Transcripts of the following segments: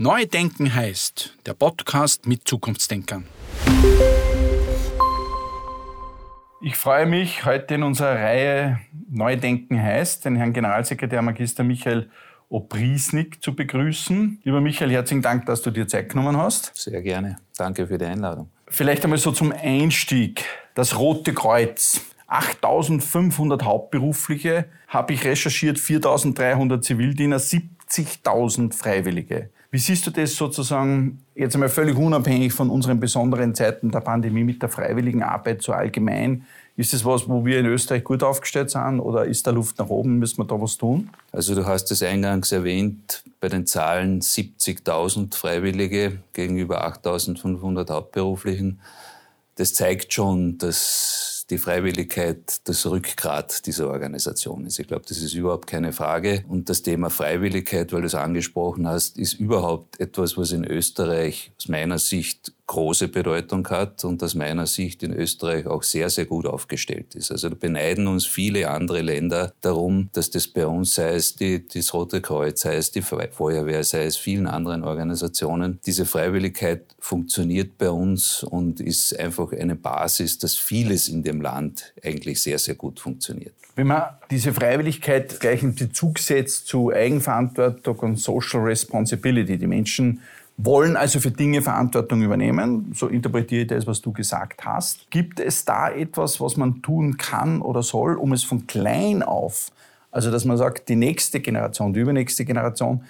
Neu denken heißt der Podcast mit Zukunftsdenkern. Ich freue mich, heute in unserer Reihe Neu denken heißt, den Herrn Generalsekretär Magister Michael Opriesnik zu begrüßen. Lieber Michael, herzlichen Dank, dass du dir Zeit genommen hast. Sehr gerne. Danke für die Einladung. Vielleicht einmal so zum Einstieg. Das Rote Kreuz. 8500 Hauptberufliche habe ich recherchiert, 4300 Zivildiener, 70.000 Freiwillige. Wie siehst du das sozusagen jetzt einmal völlig unabhängig von unseren besonderen Zeiten der Pandemie mit der freiwilligen Arbeit so allgemein? Ist das was, wo wir in Österreich gut aufgestellt sind oder ist da Luft nach oben? Müssen wir da was tun? Also du hast es eingangs erwähnt, bei den Zahlen 70.000 Freiwillige gegenüber 8.500 Hauptberuflichen. Das zeigt schon, dass die Freiwilligkeit das Rückgrat dieser Organisation ist. Ich glaube, das ist überhaupt keine Frage. Und das Thema Freiwilligkeit, weil du es angesprochen hast, ist überhaupt etwas, was in Österreich aus meiner Sicht große Bedeutung hat und aus meiner Sicht in Österreich auch sehr, sehr gut aufgestellt ist. Also beneiden uns viele andere Länder darum, dass das bei uns, sei es die, das Rote Kreuz, sei es die Feuerwehr, sei es vielen anderen Organisationen, diese Freiwilligkeit funktioniert bei uns und ist einfach eine Basis, dass vieles in dem Land eigentlich sehr, sehr gut funktioniert. Wenn man diese Freiwilligkeit gleich in Bezug setzt zu Eigenverantwortung und Social Responsibility, die Menschen wollen also für Dinge Verantwortung übernehmen. So interpretiere ich das, was du gesagt hast. Gibt es da etwas, was man tun kann oder soll, um es von klein auf, also dass man sagt, die nächste Generation, die übernächste Generation,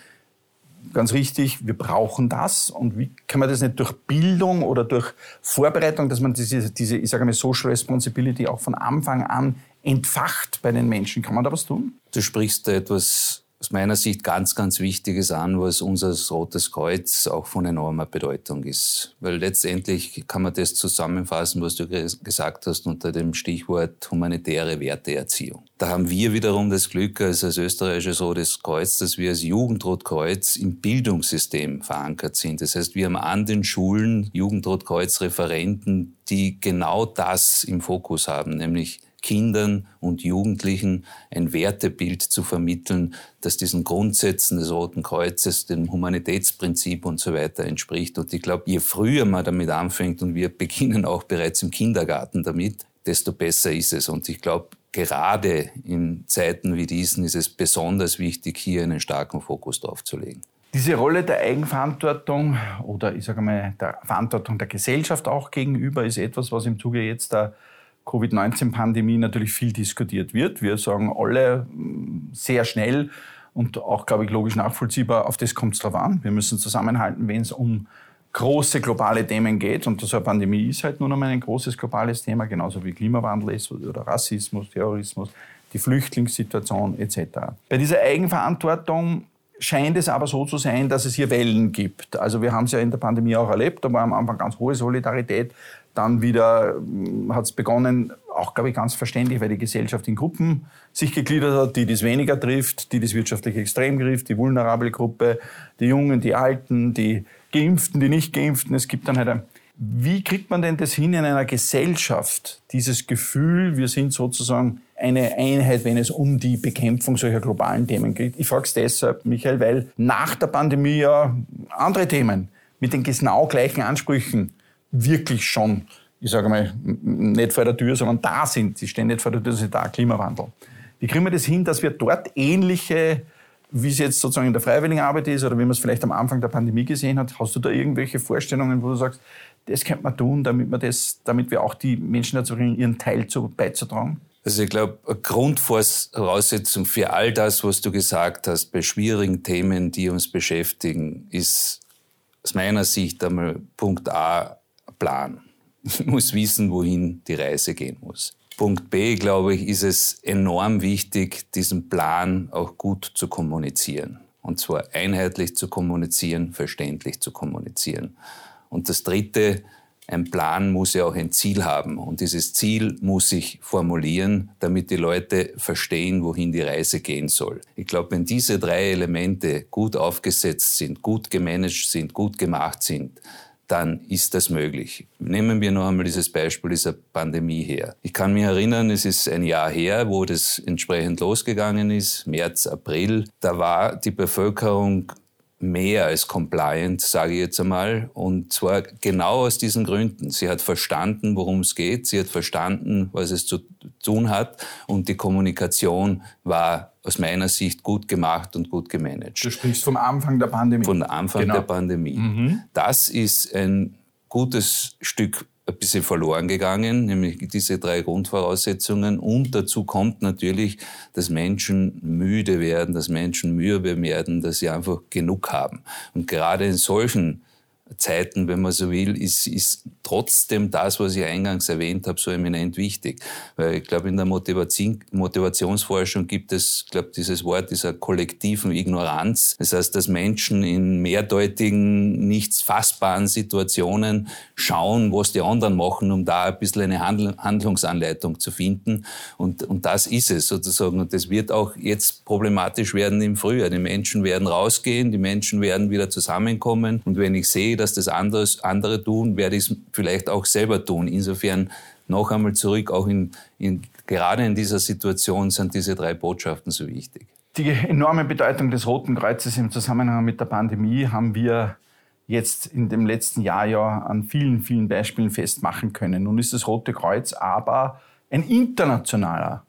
ganz richtig, wir brauchen das. Und wie kann man das nicht durch Bildung oder durch Vorbereitung, dass man diese, diese ich sage mal, Social Responsibility auch von Anfang an entfacht bei den Menschen? Kann man da was tun? Du sprichst da etwas aus meiner Sicht ganz, ganz Wichtiges an, was unser Rotes Kreuz auch von enormer Bedeutung ist. Weil letztendlich kann man das zusammenfassen, was du gesagt hast, unter dem Stichwort humanitäre Werteerziehung. Da haben wir wiederum das Glück als, als österreichisches Rotes Kreuz, dass wir als Jugendrotkreuz im Bildungssystem verankert sind. Das heißt, wir haben an den Schulen Jugendrotkreuz-Referenten, die genau das im Fokus haben, nämlich Kindern und Jugendlichen ein Wertebild zu vermitteln, das diesen Grundsätzen des Roten Kreuzes, dem Humanitätsprinzip und so weiter entspricht. Und ich glaube, je früher man damit anfängt, und wir beginnen auch bereits im Kindergarten damit, desto besser ist es. Und ich glaube, gerade in Zeiten wie diesen ist es besonders wichtig, hier einen starken Fokus drauf zu legen. Diese Rolle der Eigenverantwortung oder ich sage mal der Verantwortung der Gesellschaft auch gegenüber ist etwas, was im Zuge jetzt der Covid-19-Pandemie natürlich viel diskutiert wird. Wir sagen alle mm, sehr schnell und auch, glaube ich, logisch nachvollziehbar, auf das kommt es drauf an. Wir müssen zusammenhalten, wenn es um große globale Themen geht. Und so eine Pandemie ist halt nun einmal ein großes globales Thema, genauso wie Klimawandel ist oder Rassismus, Terrorismus, die Flüchtlingssituation etc. Bei dieser Eigenverantwortung scheint es aber so zu sein, dass es hier Wellen gibt. Also wir haben es ja in der Pandemie auch erlebt, da war am Anfang ganz hohe Solidarität. Dann wieder hm, hat es begonnen, auch glaube ich ganz verständlich, weil die Gesellschaft in Gruppen sich gegliedert hat, die das weniger trifft, die das wirtschaftlich extrem trifft, die vulnerable Gruppe, die Jungen, die Alten, die Geimpften, die nicht Geimpften. Es gibt dann halt ein wie kriegt man denn das hin in einer Gesellschaft, dieses Gefühl, wir sind sozusagen eine Einheit, wenn es um die Bekämpfung solcher globalen Themen geht? Ich frage es deshalb, Michael, weil nach der Pandemie ja andere Themen mit den genau gleichen Ansprüchen wirklich schon, ich sage mal, nicht vor der Tür, sondern da sind. Sie stehen nicht vor der Tür, sie sind da, Klimawandel. Wie kriegen wir das hin, dass wir dort ähnliche wie es jetzt sozusagen in der freiwilligen Arbeit ist oder wie man es vielleicht am Anfang der Pandemie gesehen hat, hast du da irgendwelche Vorstellungen, wo du sagst, das könnte man tun, damit, man das, damit wir auch die Menschen dazu bringen, ihren Teil zu, beizutragen? Also ich glaube, eine Grundvoraussetzung für all das, was du gesagt hast, bei schwierigen Themen, die uns beschäftigen, ist aus meiner Sicht einmal Punkt A, Plan. Ich muss wissen, wohin die Reise gehen muss. Punkt B, glaube ich, ist es enorm wichtig, diesen Plan auch gut zu kommunizieren. Und zwar einheitlich zu kommunizieren, verständlich zu kommunizieren. Und das Dritte, ein Plan muss ja auch ein Ziel haben. Und dieses Ziel muss sich formulieren, damit die Leute verstehen, wohin die Reise gehen soll. Ich glaube, wenn diese drei Elemente gut aufgesetzt sind, gut gemanagt sind, gut gemacht sind, dann ist das möglich. Nehmen wir noch einmal dieses Beispiel dieser Pandemie her. Ich kann mich erinnern, es ist ein Jahr her, wo das entsprechend losgegangen ist, März, April. Da war die Bevölkerung mehr als compliant, sage ich jetzt einmal. Und zwar genau aus diesen Gründen. Sie hat verstanden, worum es geht. Sie hat verstanden, was es zu tun hat. Und die Kommunikation war aus meiner Sicht gut gemacht und gut gemanagt. Du sprichst vom Anfang der Pandemie. Von Anfang genau. der Pandemie. Mhm. Das ist ein gutes Stück ein bisschen verloren gegangen, nämlich diese drei Grundvoraussetzungen. Und dazu kommt natürlich, dass Menschen müde werden, dass Menschen mürbe werden, dass sie einfach genug haben. Und gerade in solchen Zeiten, wenn man so will, ist, ist trotzdem das, was ich eingangs erwähnt habe, so eminent wichtig. Weil ich glaube, in der Motivation, Motivationsforschung gibt es, ich glaube, dieses Wort dieser kollektiven Ignoranz. Das heißt, dass Menschen in mehrdeutigen, nichts fassbaren Situationen schauen, was die anderen machen, um da ein bisschen eine Handlungsanleitung zu finden. Und, und das ist es sozusagen. Und das wird auch jetzt problematisch werden im Frühjahr. Die Menschen werden rausgehen, die Menschen werden wieder zusammenkommen. Und wenn ich sehe, dass das anderes, andere tun, werde ich es vielleicht auch selber tun. Insofern noch einmal zurück, auch in, in, gerade in dieser Situation sind diese drei Botschaften so wichtig. Die enorme Bedeutung des Roten Kreuzes im Zusammenhang mit der Pandemie haben wir jetzt in dem letzten Jahr ja an vielen, vielen Beispielen festmachen können. Nun ist das Rote Kreuz aber ein internationaler,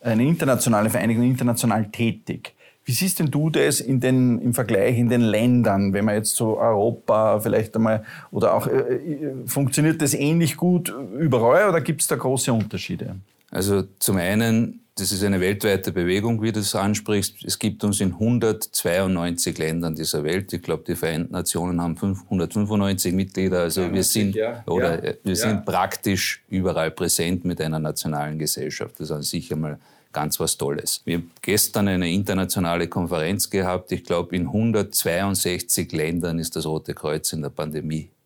eine internationale Vereinigung, international tätig. Wie siehst denn du das in den, im Vergleich in den Ländern, wenn man jetzt so Europa vielleicht einmal, oder auch, äh, äh funktioniert das ähnlich gut überall oder gibt es da große Unterschiede? Also zum einen, das ist eine weltweite Bewegung, wie du das ansprichst. Es gibt uns in 192 Ländern dieser Welt. Ich glaube, die Vereinten Nationen haben 195 Mitglieder. Also wir sind, ja. oder ja. wir sind praktisch überall präsent mit einer nationalen Gesellschaft. Das ist an sich einmal ganz was Tolles. Wir haben gestern eine internationale Konferenz gehabt. Ich glaube, in 162 Ländern ist das Rote Kreuz in der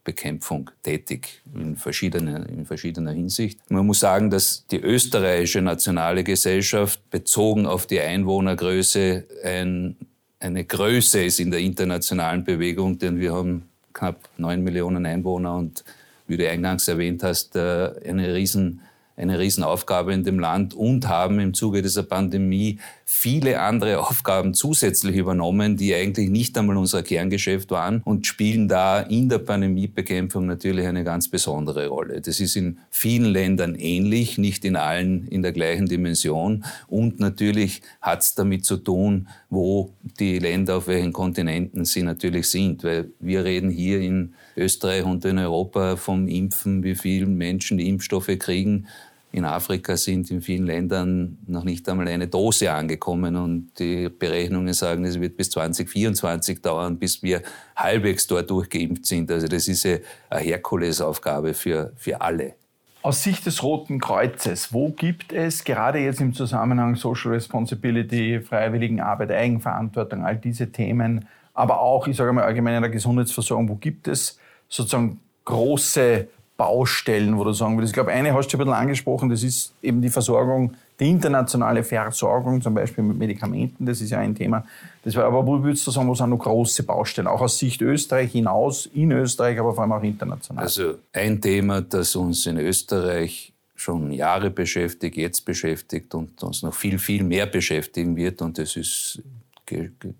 Pandemiebekämpfung tätig, in verschiedener, in verschiedener Hinsicht. Man muss sagen, dass die österreichische nationale Gesellschaft bezogen auf die Einwohnergröße ein, eine Größe ist in der internationalen Bewegung, denn wir haben knapp neun Millionen Einwohner und wie du eingangs erwähnt hast, äh, eine riesen eine Riesenaufgabe in dem Land und haben im Zuge dieser Pandemie viele andere Aufgaben zusätzlich übernommen, die eigentlich nicht einmal unser Kerngeschäft waren und spielen da in der Pandemiebekämpfung natürlich eine ganz besondere Rolle. Das ist in vielen Ländern ähnlich, nicht in allen in der gleichen Dimension. Und natürlich hat es damit zu tun, wo die Länder auf welchen Kontinenten sie natürlich sind, weil wir reden hier in Österreich und in Europa vom Impfen, wie viele Menschen die Impfstoffe kriegen in Afrika sind in vielen Ländern noch nicht einmal eine Dose angekommen und die Berechnungen sagen, es wird bis 2024 dauern, bis wir halbwegs dort durchgeimpft sind. Also das ist eine Herkulesaufgabe für, für alle. Aus Sicht des Roten Kreuzes, wo gibt es gerade jetzt im Zusammenhang Social Responsibility, Freiwilligenarbeit, Eigenverantwortung, all diese Themen, aber auch, ich sage mal allgemein in der Gesundheitsversorgung, wo gibt es sozusagen große Baustellen, wo du sagen würdest? Ich glaube, eine hast du ein bisschen angesprochen, das ist eben die Versorgung, die internationale Versorgung, zum Beispiel mit Medikamenten, das ist ja ein Thema. Das war, aber wo würdest du sagen, wo sind noch große Baustellen, auch aus Sicht Österreich hinaus, in Österreich, aber vor allem auch international? Also ein Thema, das uns in Österreich schon Jahre beschäftigt, jetzt beschäftigt und uns noch viel, viel mehr beschäftigen wird und das ist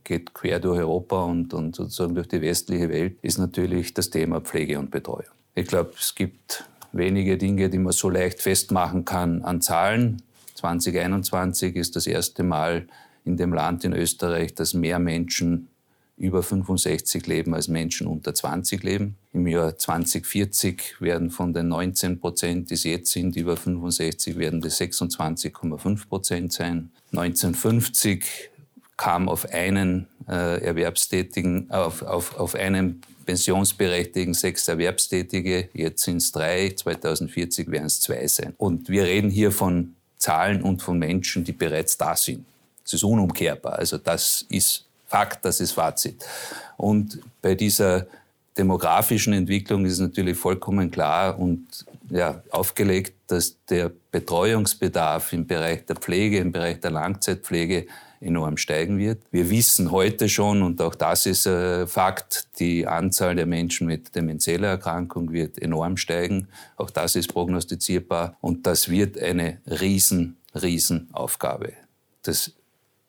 geht quer durch Europa und, und sozusagen durch die westliche Welt, ist natürlich das Thema Pflege und Betreuung. Ich glaube, es gibt wenige Dinge, die man so leicht festmachen kann an Zahlen. 2021 ist das erste Mal in dem Land in Österreich, dass mehr Menschen über 65 leben als Menschen unter 20 leben. Im Jahr 2040 werden von den 19 Prozent, die es jetzt sind, über 65, werden das 26,5 Prozent sein. 1950 kam auf einen äh, Erwerbstätigen, auf, auf, auf einen pensionsberechtigten sechs Erwerbstätige, jetzt sind es drei, 2040 werden es zwei sein. Und wir reden hier von Zahlen und von Menschen, die bereits da sind. Das ist unumkehrbar. Also das ist Fakt, das ist Fazit. Und bei dieser demografischen Entwicklung ist natürlich vollkommen klar und ja, aufgelegt, dass der Betreuungsbedarf im Bereich der Pflege, im Bereich der Langzeitpflege enorm steigen wird. Wir wissen heute schon, und auch das ist ein Fakt, die Anzahl der Menschen mit demenzieller Erkrankung wird enorm steigen. Auch das ist prognostizierbar. Und das wird eine riesen, riesen Aufgabe. Das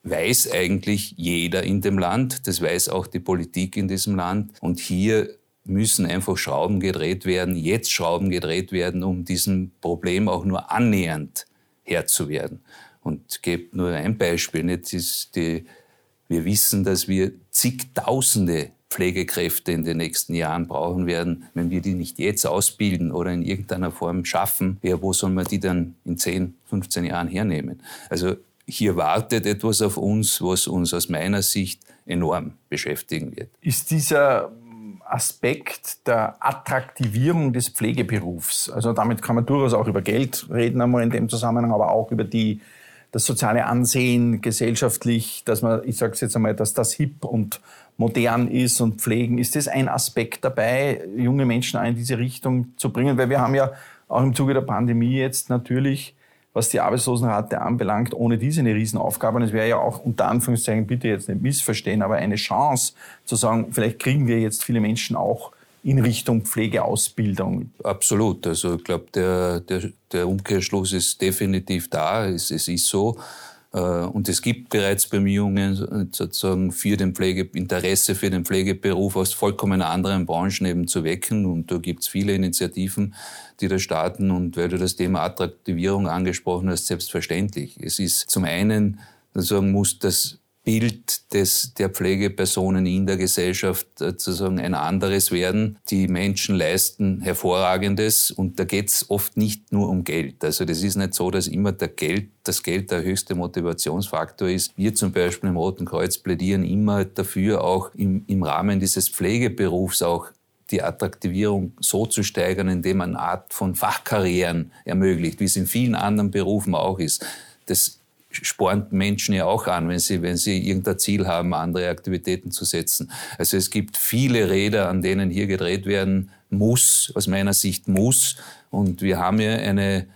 weiß eigentlich jeder in dem Land, das weiß auch die Politik in diesem Land. Und hier müssen einfach Schrauben gedreht werden, jetzt Schrauben gedreht werden, um diesem Problem auch nur annähernd Herr zu werden. Und gebe nur ein Beispiel. Nicht? Ist die, wir wissen, dass wir zigtausende Pflegekräfte in den nächsten Jahren brauchen werden. Wenn wir die nicht jetzt ausbilden oder in irgendeiner Form schaffen, ja, wo soll man die dann in 10, 15 Jahren hernehmen? Also hier wartet etwas auf uns, was uns aus meiner Sicht enorm beschäftigen wird. Ist dieser Aspekt der Attraktivierung des Pflegeberufs, also damit kann man durchaus auch über Geld reden einmal in dem Zusammenhang, aber auch über die, das soziale Ansehen gesellschaftlich, dass man, ich sage es jetzt einmal, dass das hip und modern ist und pflegen. Ist das ein Aspekt dabei, junge Menschen in diese Richtung zu bringen? Weil wir haben ja auch im Zuge der Pandemie jetzt natürlich was die Arbeitslosenrate anbelangt, ohne diese eine Riesenaufgabe. Und es wäre ja auch unter Anführungszeichen, bitte jetzt nicht missverstehen, aber eine Chance zu sagen, vielleicht kriegen wir jetzt viele Menschen auch in Richtung Pflegeausbildung. Absolut. Also ich glaube, der, der, der Umkehrschluss ist definitiv da. Es, es ist so. Äh, und es gibt bereits Bemühungen, sozusagen für den Pflege, Interesse für den Pflegeberuf aus vollkommen anderen Branchen eben zu wecken. Und da gibt es viele Initiativen, die da starten. Und weil du das Thema Attraktivierung angesprochen hast, selbstverständlich. Es ist zum einen, sozusagen muss das Bild des, der Pflegepersonen in der Gesellschaft äh, sozusagen ein anderes werden. Die Menschen leisten Hervorragendes und da geht es oft nicht nur um Geld. Also das ist nicht so, dass immer der Geld, das Geld der höchste Motivationsfaktor ist. Wir zum Beispiel im Roten Kreuz plädieren immer dafür, auch im, im Rahmen dieses Pflegeberufs auch die Attraktivierung so zu steigern, indem man eine Art von Fachkarrieren ermöglicht, wie es in vielen anderen Berufen auch ist. Das spornt Menschen ja auch an, wenn sie, wenn sie irgendein Ziel haben, andere Aktivitäten zu setzen. Also es gibt viele Räder, an denen hier gedreht werden muss, aus meiner Sicht muss. Und wir haben ja eine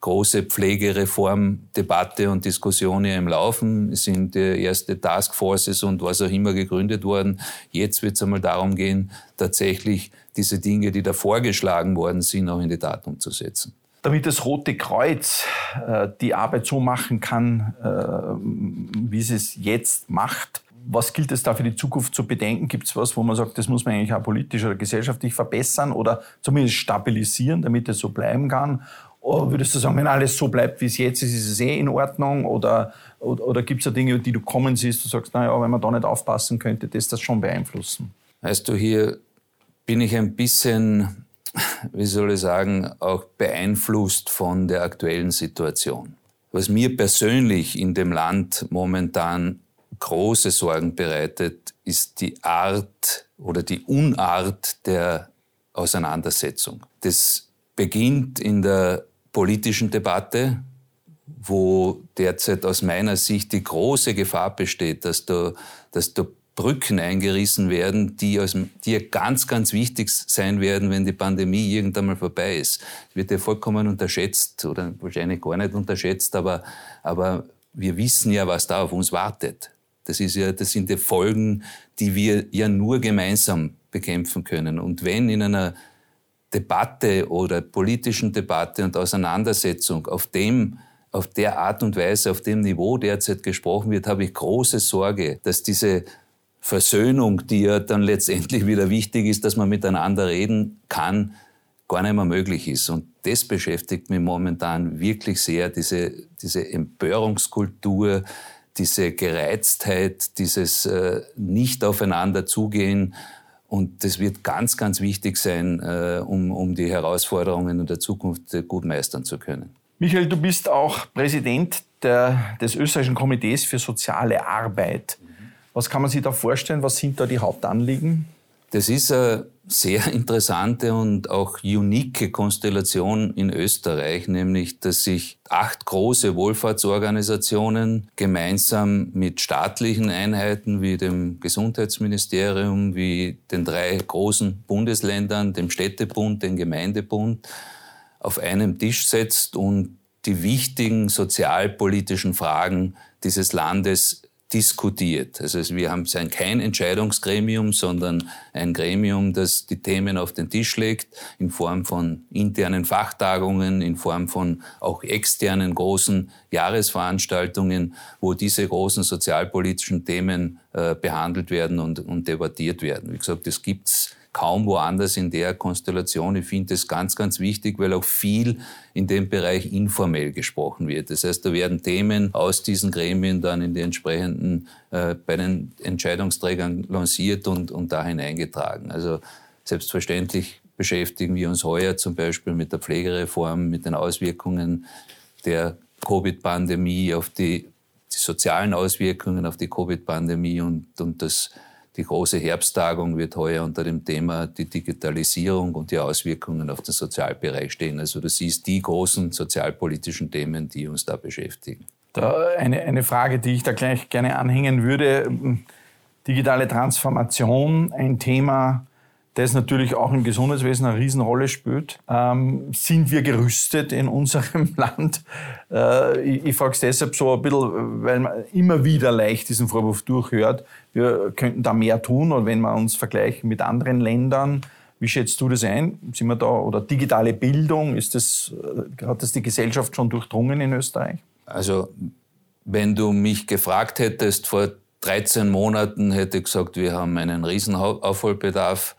große Pflegereformdebatte und Diskussion hier im Laufen. Es sind erste Taskforces und was auch immer gegründet worden. Jetzt wird es einmal darum gehen, tatsächlich diese Dinge, die da vorgeschlagen worden sind, auch in die Tat umzusetzen damit das Rote Kreuz äh, die Arbeit so machen kann, äh, wie es es jetzt macht. Was gilt es da für die Zukunft zu bedenken? Gibt es was, wo man sagt, das muss man eigentlich auch politisch oder gesellschaftlich verbessern oder zumindest stabilisieren, damit es so bleiben kann? Oder würdest du sagen, wenn alles so bleibt, wie es jetzt ist, ist es eh in Ordnung? Oder, oder, oder gibt es da Dinge, die du kommen siehst, du sagst, naja, wenn man da nicht aufpassen könnte, das das schon beeinflussen? Weißt du, hier bin ich ein bisschen wie soll ich sagen, auch beeinflusst von der aktuellen Situation. Was mir persönlich in dem Land momentan große Sorgen bereitet, ist die Art oder die Unart der Auseinandersetzung. Das beginnt in der politischen Debatte, wo derzeit aus meiner Sicht die große Gefahr besteht, dass da, dass da Brücken eingerissen werden, die, aus, die ganz, ganz wichtig sein werden, wenn die Pandemie irgendwann mal vorbei ist. Das wird ja vollkommen unterschätzt oder wahrscheinlich gar nicht unterschätzt, aber, aber wir wissen ja, was da auf uns wartet. Das, ist ja, das sind die Folgen, die wir ja nur gemeinsam bekämpfen können. Und wenn in einer Debatte oder politischen Debatte und Auseinandersetzung auf dem auf der Art und Weise, auf dem Niveau derzeit gesprochen wird, habe ich große Sorge, dass diese Versöhnung, die ja dann letztendlich wieder wichtig ist, dass man miteinander reden kann, gar nicht mehr möglich ist. Und das beschäftigt mich momentan wirklich sehr, diese, diese Empörungskultur, diese Gereiztheit, dieses äh, nicht aufeinander zugehen. Und das wird ganz, ganz wichtig sein, äh, um, um die Herausforderungen in der Zukunft äh, gut meistern zu können. Michael, du bist auch Präsident der, des österreichischen Komitees für soziale Arbeit. Was kann man sich da vorstellen? Was sind da die Hauptanliegen? Das ist eine sehr interessante und auch unique Konstellation in Österreich, nämlich dass sich acht große Wohlfahrtsorganisationen gemeinsam mit staatlichen Einheiten wie dem Gesundheitsministerium, wie den drei großen Bundesländern, dem Städtebund, dem Gemeindebund, auf einem Tisch setzt und die wichtigen sozialpolitischen Fragen dieses Landes diskutiert. Also wir haben kein Entscheidungsgremium, sondern ein Gremium, das die Themen auf den Tisch legt, in Form von internen Fachtagungen, in Form von auch externen großen Jahresveranstaltungen, wo diese großen sozialpolitischen Themen äh, behandelt werden und, und debattiert werden. Wie gesagt, das gibt's kaum woanders in der Konstellation. Ich finde das ganz, ganz wichtig, weil auch viel in dem Bereich informell gesprochen wird. Das heißt, da werden Themen aus diesen Gremien dann in die entsprechenden, äh, bei den Entscheidungsträgern lanciert und, und da hineingetragen. Also selbstverständlich beschäftigen wir uns heuer zum Beispiel mit der Pflegereform, mit den Auswirkungen der Covid-Pandemie auf die, die sozialen Auswirkungen auf die Covid-Pandemie und, und das die große Herbsttagung wird heuer unter dem Thema die Digitalisierung und die Auswirkungen auf den Sozialbereich stehen. Also du siehst die großen sozialpolitischen Themen, die uns da beschäftigen. Da eine, eine Frage, die ich da gleich gerne anhängen würde. Digitale Transformation, ein Thema, das natürlich auch im Gesundheitswesen eine Riesenrolle spielt. Ähm, sind wir gerüstet in unserem Land? Äh, ich ich frage es deshalb so ein bisschen, weil man immer wieder leicht diesen Vorwurf durchhört, wir könnten da mehr tun. Und wenn wir uns vergleichen mit anderen Ländern, wie schätzt du das ein? Sind wir da, oder digitale Bildung, ist das, äh, hat das die Gesellschaft schon durchdrungen in Österreich? Also, wenn du mich gefragt hättest vor 13 Monaten, hätte gesagt, wir haben einen riesen Aufholbedarf.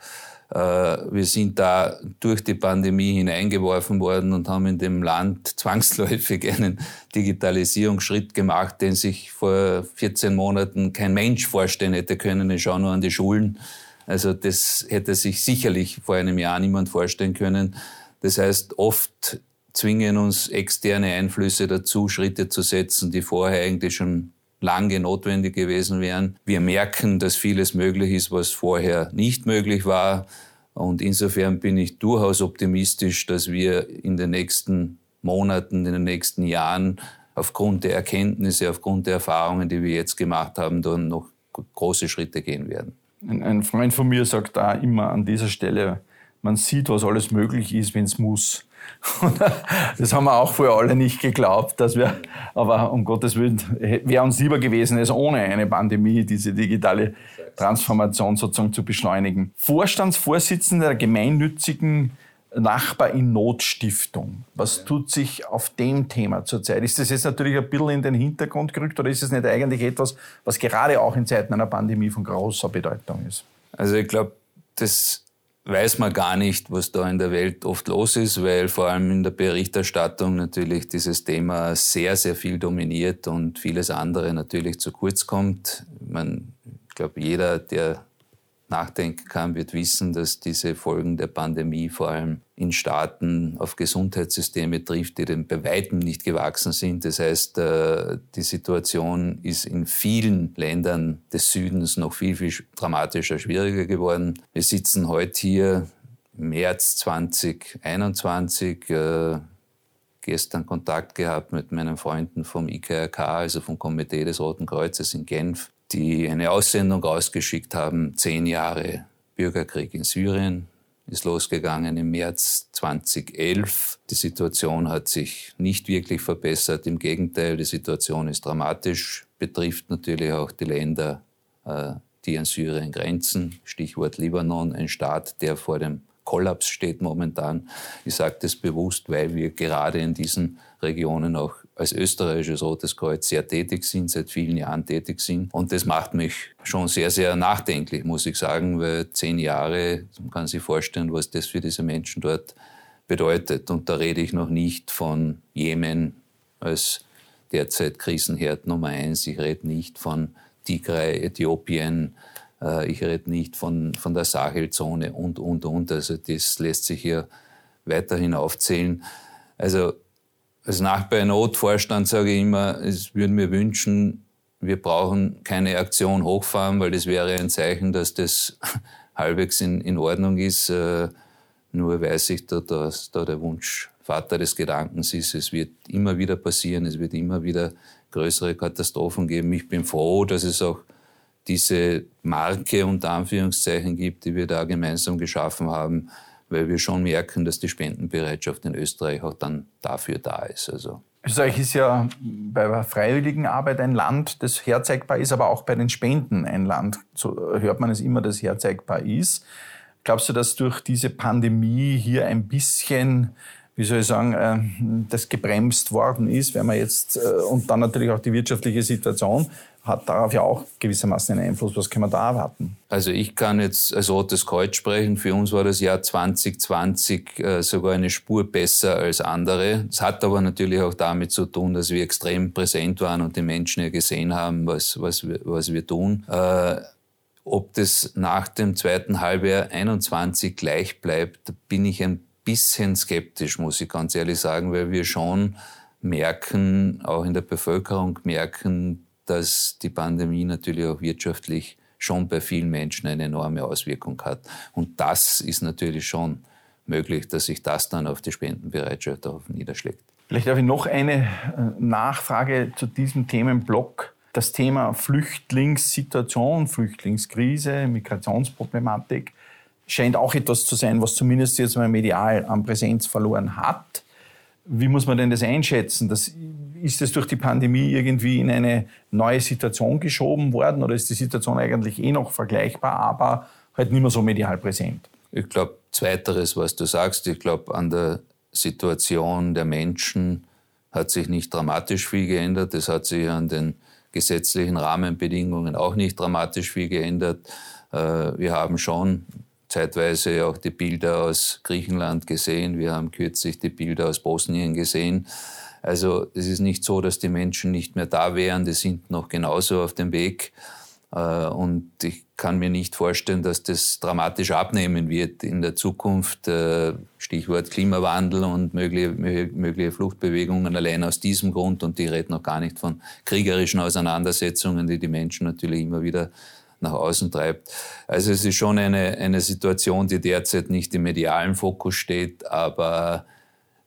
Äh, wir sind da durch die Pandemie hineingeworfen worden und haben in dem Land zwangsläufig einen Digitalisierungsschritt gemacht, den sich vor 14 Monaten kein Mensch vorstellen hätte können. Ich schaue nur an die Schulen. Also das hätte sich sicherlich vor einem Jahr niemand vorstellen können. Das heißt, oft zwingen uns externe Einflüsse dazu, Schritte zu setzen, die vorher eigentlich schon lange notwendig gewesen wären. Wir merken, dass vieles möglich ist, was vorher nicht möglich war. Und insofern bin ich durchaus optimistisch, dass wir in den nächsten Monaten, in den nächsten Jahren aufgrund der Erkenntnisse, aufgrund der Erfahrungen, die wir jetzt gemacht haben, dann noch große Schritte gehen werden. Ein, ein Freund von mir sagt da immer an dieser Stelle, man sieht, was alles möglich ist, wenn es muss. Das haben wir auch vorher alle nicht geglaubt, dass wir, aber um Gottes Willen, wäre uns lieber gewesen, es ohne eine Pandemie, diese digitale Transformation sozusagen zu beschleunigen. Vorstandsvorsitzender der gemeinnützigen Nachbar in Notstiftung. Was tut sich auf dem Thema zurzeit? Ist das jetzt natürlich ein bisschen in den Hintergrund gerückt oder ist es nicht eigentlich etwas, was gerade auch in Zeiten einer Pandemie von großer Bedeutung ist? Also ich glaube, das weiß man gar nicht, was da in der Welt oft los ist, weil vor allem in der Berichterstattung natürlich dieses Thema sehr, sehr viel dominiert und vieles andere natürlich zu kurz kommt. Man, ich glaube, jeder, der nachdenken kann, wird wissen, dass diese Folgen der Pandemie vor allem in Staaten auf Gesundheitssysteme trifft, die dem bei weitem nicht gewachsen sind. Das heißt, äh, die Situation ist in vielen Ländern des Südens noch viel, viel dramatischer, schwieriger geworden. Wir sitzen heute hier März 2021, äh, gestern Kontakt gehabt mit meinen Freunden vom IKRK, also vom Komitee des Roten Kreuzes in Genf die eine Aussendung ausgeschickt haben, zehn Jahre Bürgerkrieg in Syrien, ist losgegangen im März 2011. Die Situation hat sich nicht wirklich verbessert. Im Gegenteil, die Situation ist dramatisch, betrifft natürlich auch die Länder, äh, die an Syrien grenzen. Stichwort Libanon, ein Staat, der vor dem Kollaps steht momentan. Ich sage das bewusst, weil wir gerade in diesen Regionen auch als österreichisches Rotes Kreuz sehr tätig sind, seit vielen Jahren tätig sind. Und das macht mich schon sehr, sehr nachdenklich, muss ich sagen, weil zehn Jahre, man kann sich vorstellen, was das für diese Menschen dort bedeutet. Und da rede ich noch nicht von Jemen als derzeit Krisenherd Nummer eins. Ich rede nicht von Tigray, Äthiopien. Äh, ich rede nicht von, von der Sahelzone und, und, und. Also das lässt sich hier weiterhin aufzählen. Also als Nachbar Notvorstand sage ich immer, es würde mir wünschen, wir brauchen keine Aktion hochfahren, weil das wäre ein Zeichen, dass das halbwegs in, in Ordnung ist. Äh, nur weiß ich, da, dass da der Wunsch Vater des Gedankens ist, es wird immer wieder passieren, es wird immer wieder größere Katastrophen geben. Ich bin froh, dass es auch diese Marke unter Anführungszeichen gibt, die wir da gemeinsam geschaffen haben, weil wir schon merken, dass die Spendenbereitschaft in Österreich auch dann dafür da ist. Also Österreich ist ja bei der freiwilligen Arbeit ein Land, das herzeigbar ist, aber auch bei den Spenden ein Land. So hört man es immer, das herzeigbar ist. Glaubst du, dass durch diese Pandemie hier ein bisschen, wie soll ich sagen, äh, das gebremst worden ist, wenn man jetzt, äh, und dann natürlich auch die wirtschaftliche Situation, hat darauf ja auch gewissermaßen einen Einfluss. Was können wir da erwarten? Also ich kann jetzt als Rotes Kreuz sprechen. Für uns war das Jahr 2020 äh, sogar eine Spur besser als andere. Es hat aber natürlich auch damit zu tun, dass wir extrem präsent waren und die Menschen ja gesehen haben, was, was, wir, was wir tun. Äh, ob das nach dem zweiten Halbjahr 21 gleich bleibt, bin ich ein bisschen skeptisch, muss ich ganz ehrlich sagen, weil wir schon merken, auch in der Bevölkerung merken, dass die Pandemie natürlich auch wirtschaftlich schon bei vielen Menschen eine enorme Auswirkung hat. Und das ist natürlich schon möglich, dass sich das dann auf die Spendenbereitschaft darauf niederschlägt. Vielleicht habe ich noch eine äh, Nachfrage zu diesem Themenblock. Das Thema Flüchtlingssituation, Flüchtlingskrise, Migrationsproblematik scheint auch etwas zu sein, was zumindest jetzt mal medial an Präsenz verloren hat. Wie muss man denn das einschätzen? Das, ist es durch die Pandemie irgendwie in eine neue Situation geschoben worden oder ist die Situation eigentlich eh noch vergleichbar, aber halt nicht mehr so medial präsent? Ich glaube, zweiteres, was du sagst, ich glaube, an der Situation der Menschen hat sich nicht dramatisch viel geändert. Es hat sich an den gesetzlichen Rahmenbedingungen auch nicht dramatisch viel geändert. Äh, wir haben schon zeitweise auch die Bilder aus Griechenland gesehen. Wir haben kürzlich die Bilder aus Bosnien gesehen. Also es ist nicht so, dass die Menschen nicht mehr da wären. Die sind noch genauso auf dem Weg. Äh, und ich kann mir nicht vorstellen, dass das dramatisch abnehmen wird in der Zukunft. Äh, Stichwort Klimawandel und mögliche, mögliche Fluchtbewegungen allein aus diesem Grund. Und ich rede noch gar nicht von kriegerischen Auseinandersetzungen, die die Menschen natürlich immer wieder nach außen treibt. Also es ist schon eine, eine Situation, die derzeit nicht im medialen Fokus steht, aber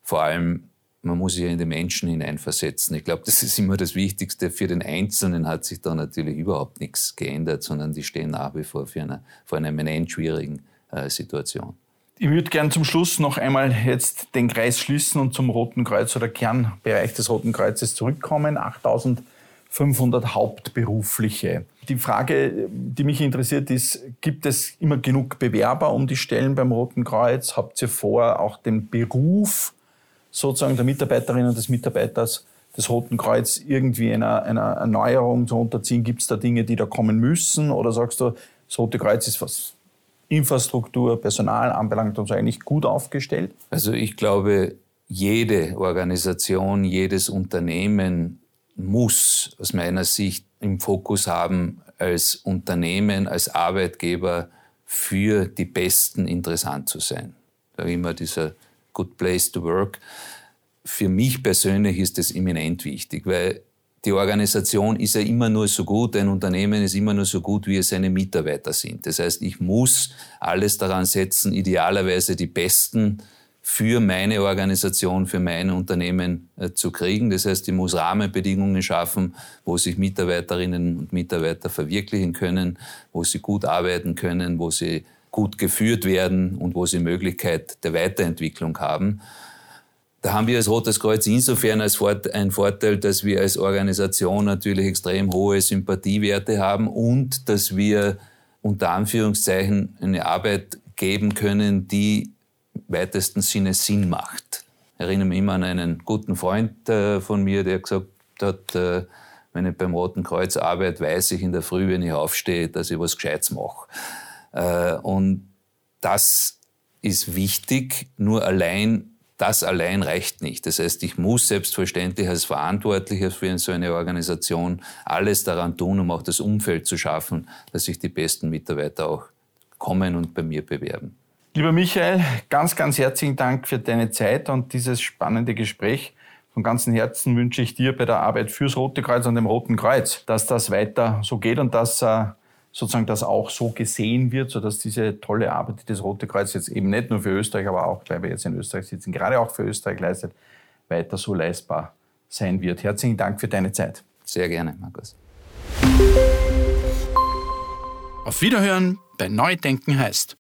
vor allem man muss sich ja in die Menschen hineinversetzen. Ich glaube, das ist immer das Wichtigste. Für den Einzelnen hat sich da natürlich überhaupt nichts geändert, sondern die stehen nach wie vor eine, vor einer eminent schwierigen äh, Situation. Ich würde gern zum Schluss noch einmal jetzt den Kreis schließen und zum Roten Kreuz oder Kernbereich des Roten Kreuzes zurückkommen. 8000 500 Hauptberufliche. Die Frage, die mich interessiert, ist, gibt es immer genug Bewerber um die Stellen beim Roten Kreuz? Habt ihr vor, auch den Beruf sozusagen der Mitarbeiterinnen und des Mitarbeiters des Roten Kreuz irgendwie einer, einer Erneuerung zu unterziehen? Gibt es da Dinge, die da kommen müssen? Oder sagst du, das Rote Kreuz ist was Infrastruktur, Personal anbelangt und so eigentlich gut aufgestellt? Also ich glaube, jede Organisation, jedes Unternehmen muss aus meiner Sicht im Fokus haben, als Unternehmen, als Arbeitgeber für die Besten interessant zu sein. Da immer dieser Good Place to Work. Für mich persönlich ist das eminent wichtig, weil die Organisation ist ja immer nur so gut, ein Unternehmen ist immer nur so gut, wie es seine Mitarbeiter sind. Das heißt, ich muss alles daran setzen, idealerweise die Besten für meine Organisation, für mein Unternehmen äh, zu kriegen. Das heißt, ich muss Rahmenbedingungen schaffen, wo sich Mitarbeiterinnen und Mitarbeiter verwirklichen können, wo sie gut arbeiten können, wo sie gut geführt werden und wo sie Möglichkeit der Weiterentwicklung haben. Da haben wir als Rotes Kreuz insofern als einen Vorteil, dass wir als Organisation natürlich extrem hohe Sympathiewerte haben und dass wir unter Anführungszeichen eine Arbeit geben können, die weitesten Sinne Sinn macht. Ich erinnere mich immer an einen guten Freund äh, von mir, der gesagt hat, äh, wenn ich beim Roten Kreuz arbeite, weiß ich in der Früh, wenn ich aufstehe, dass ich was Gescheites mache. Äh, und das ist wichtig, nur allein, das allein reicht nicht. Das heißt, ich muss selbstverständlich als Verantwortlicher für so eine Organisation alles daran tun, um auch das Umfeld zu schaffen, dass sich die besten Mitarbeiter auch kommen und bei mir bewerben. Lieber Michael, ganz, ganz herzlichen Dank für deine Zeit und dieses spannende Gespräch. Von ganzem Herzen wünsche ich dir bei der Arbeit fürs Rote Kreuz und dem Roten Kreuz, dass das weiter so geht und dass äh, sozusagen das auch so gesehen wird, sodass diese tolle Arbeit, die das Rote Kreuz jetzt eben nicht nur für Österreich, aber auch, weil wir jetzt in Österreich sitzen, gerade auch für Österreich leistet, weiter so leistbar sein wird. Herzlichen Dank für deine Zeit. Sehr gerne, Markus. Auf Wiederhören bei Neudenken heißt.